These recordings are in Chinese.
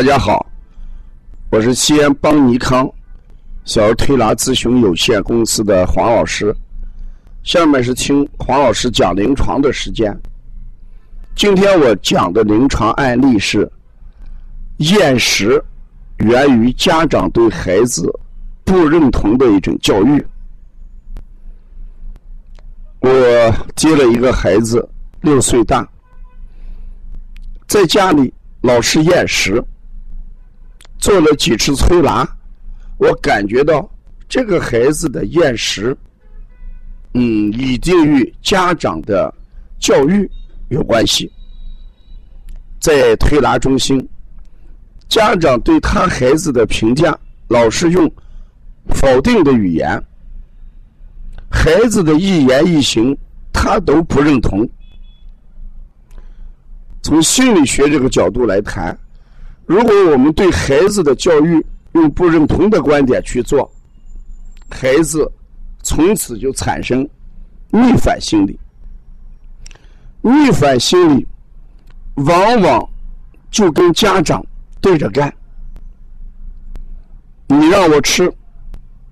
大家好，我是西安邦尼康小儿推拿咨询有限公司的黄老师。下面是听黄老师讲临床的时间。今天我讲的临床案例是厌食源于家长对孩子不认同的一种教育。我接了一个孩子，六岁大，在家里老是厌食。做了几次推拿，我感觉到这个孩子的厌食，嗯，一定与家长的教育有关系。在推拿中心，家长对他孩子的评价老是用否定的语言，孩子的一言一行他都不认同。从心理学这个角度来谈。如果我们对孩子的教育用不认同的观点去做，孩子从此就产生逆反心理。逆反心理往往就跟家长对着干。你让我吃，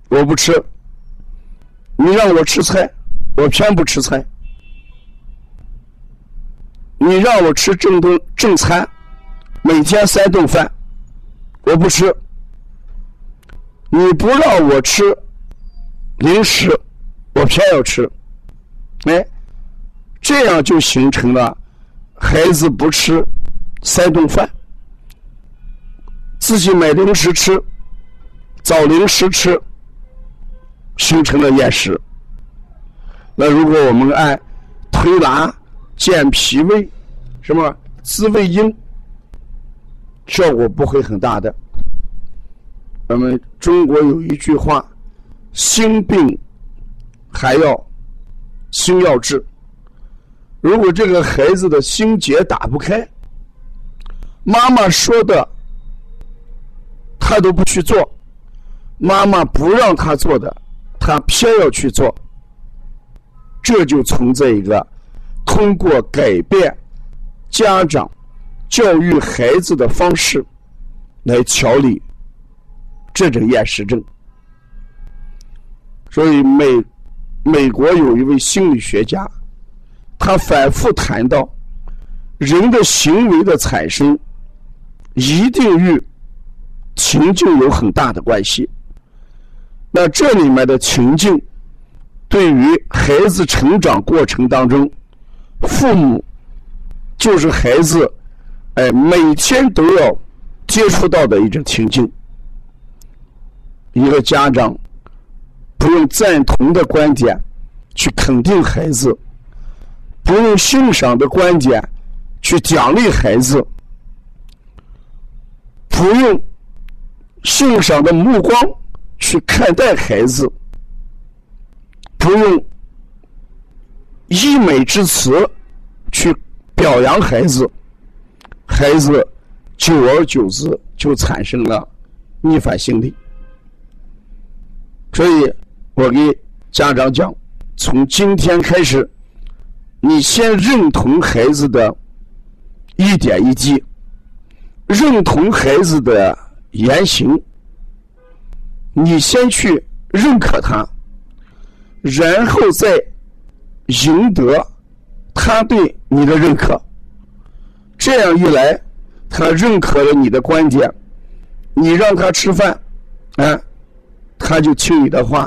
我不吃；你让我吃菜，我偏不吃菜；你让我吃正顿正餐。每天三顿饭，我不吃。你不让我吃零食，我偏要吃。哎，这样就形成了孩子不吃三顿饭，自己买零食吃，找零食吃，形成了厌食。那如果我们按推拿健脾胃，什么滋胃阴？效果不会很大的。我们中国有一句话：“心病还要心药治。”如果这个孩子的心结打不开，妈妈说的他都不去做，妈妈不让他做的，他偏要去做，这就存在一个通过改变家长。教育孩子的方式来调理这种厌食症，所以美美国有一位心理学家，他反复谈到，人的行为的产生一定与情境有很大的关系。那这里面的情境，对于孩子成长过程当中，父母就是孩子。哎，每天都要接触到的一种情境。一个家长不用赞同的观点去肯定孩子，不用欣赏的观点去奖励孩子，不用欣赏的目光去看待孩子，不用溢美之词去表扬孩子。孩子久而久之就产生了逆反心理，所以我给家长讲：从今天开始，你先认同孩子的一点一滴，认同孩子的言行，你先去认可他，然后再赢得他对你的认可。这样一来，他认可了你的观点，你让他吃饭，啊，他就听你的话；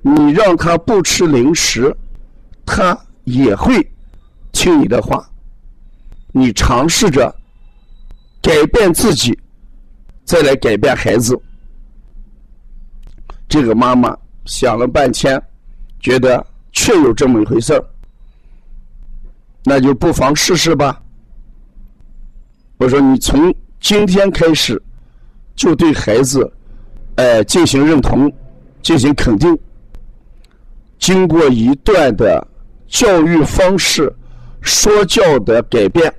你让他不吃零食，他也会听你的话。你尝试着改变自己，再来改变孩子。这个妈妈想了半天，觉得确有这么一回事儿，那就不妨试试吧。我说：“你从今天开始，就对孩子，呃，进行认同，进行肯定。经过一段的教育方式、说教的改变，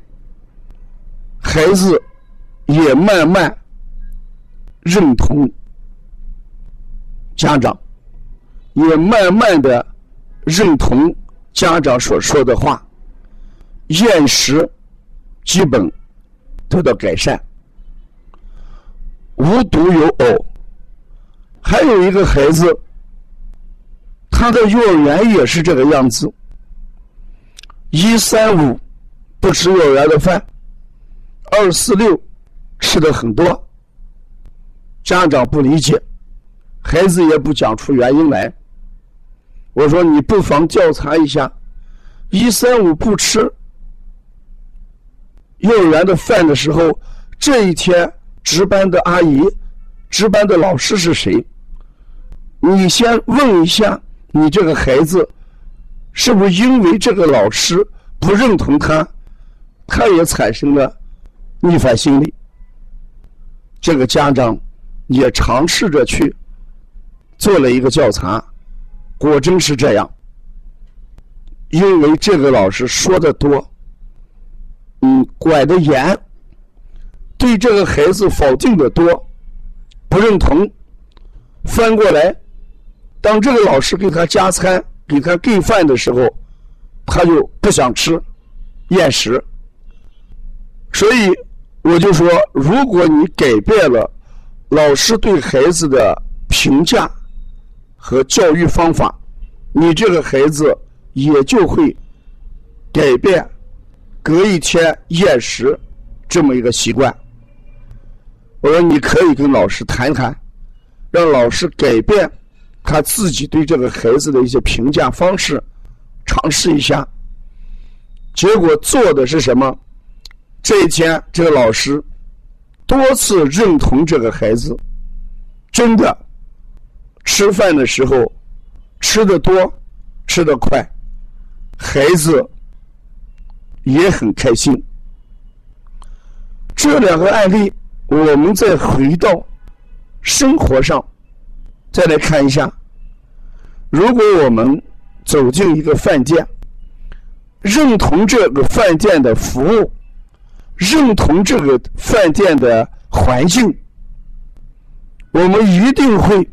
孩子也慢慢认同家长，也慢慢的认同家长所说的话，厌食基本。”得到改善，无独有偶，还有一个孩子，他的幼儿园也是这个样子。一三五不吃幼儿园的饭，二四六吃的很多。家长不理解，孩子也不讲出原因来。我说你不妨调查一下，一三五不吃幼儿园的饭的时候，这一天值班的阿姨、值班的老师是谁？你先问一下，你这个孩子。是不是因为这个老师不认同他，他也产生了逆反心理？这个家长也尝试着去做了一个调查，果真是这样。因为这个老师说的多，嗯，管的严，对这个孩子否定的多，不认同。翻过来，当这个老师给他加餐。给他给饭的时候，他就不想吃，厌食。所以我就说，如果你改变了老师对孩子的评价和教育方法，你这个孩子也就会改变隔一天厌食这么一个习惯。我说你可以跟老师谈谈，让老师改变。他自己对这个孩子的一些评价方式，尝试一下，结果做的是什么？这一天，这个老师多次认同这个孩子，真的吃饭的时候吃的多，吃的快，孩子也很开心。这两个案例，我们再回到生活上。再来看一下，如果我们走进一个饭店，认同这个饭店的服务，认同这个饭店的环境，我们一定会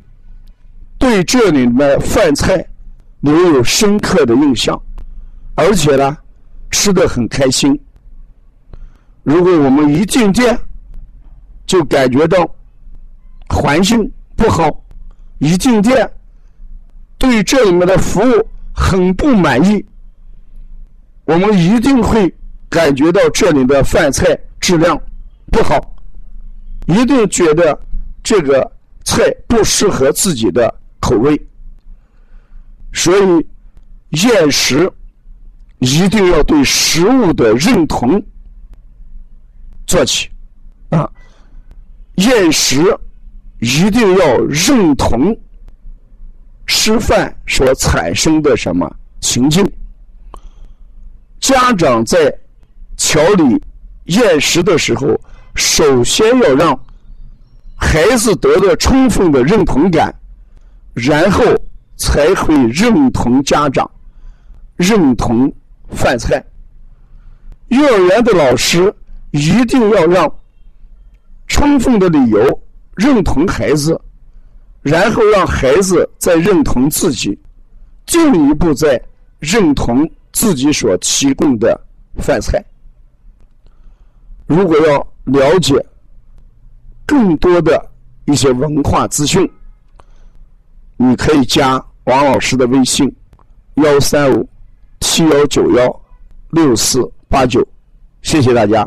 对这里的饭菜留有深刻的印象，而且呢，吃的很开心。如果我们一进店就感觉到环境不好，一进店，对这里面的服务很不满意，我们一定会感觉到这里的饭菜质量不好，一定觉得这个菜不适合自己的口味，所以厌食一定要对食物的认同做起啊，厌食。一定要认同吃饭所产生的什么情境。家长在调理厌食的时候，首先要让孩子得到充分的认同感，然后才会认同家长，认同饭菜。幼儿园的老师一定要让充分的理由。认同孩子，然后让孩子再认同自己，进一步再认同自己所提供的饭菜。如果要了解更多的一些文化资讯，你可以加王老师的微信：幺三五七幺九幺六四八九。谢谢大家。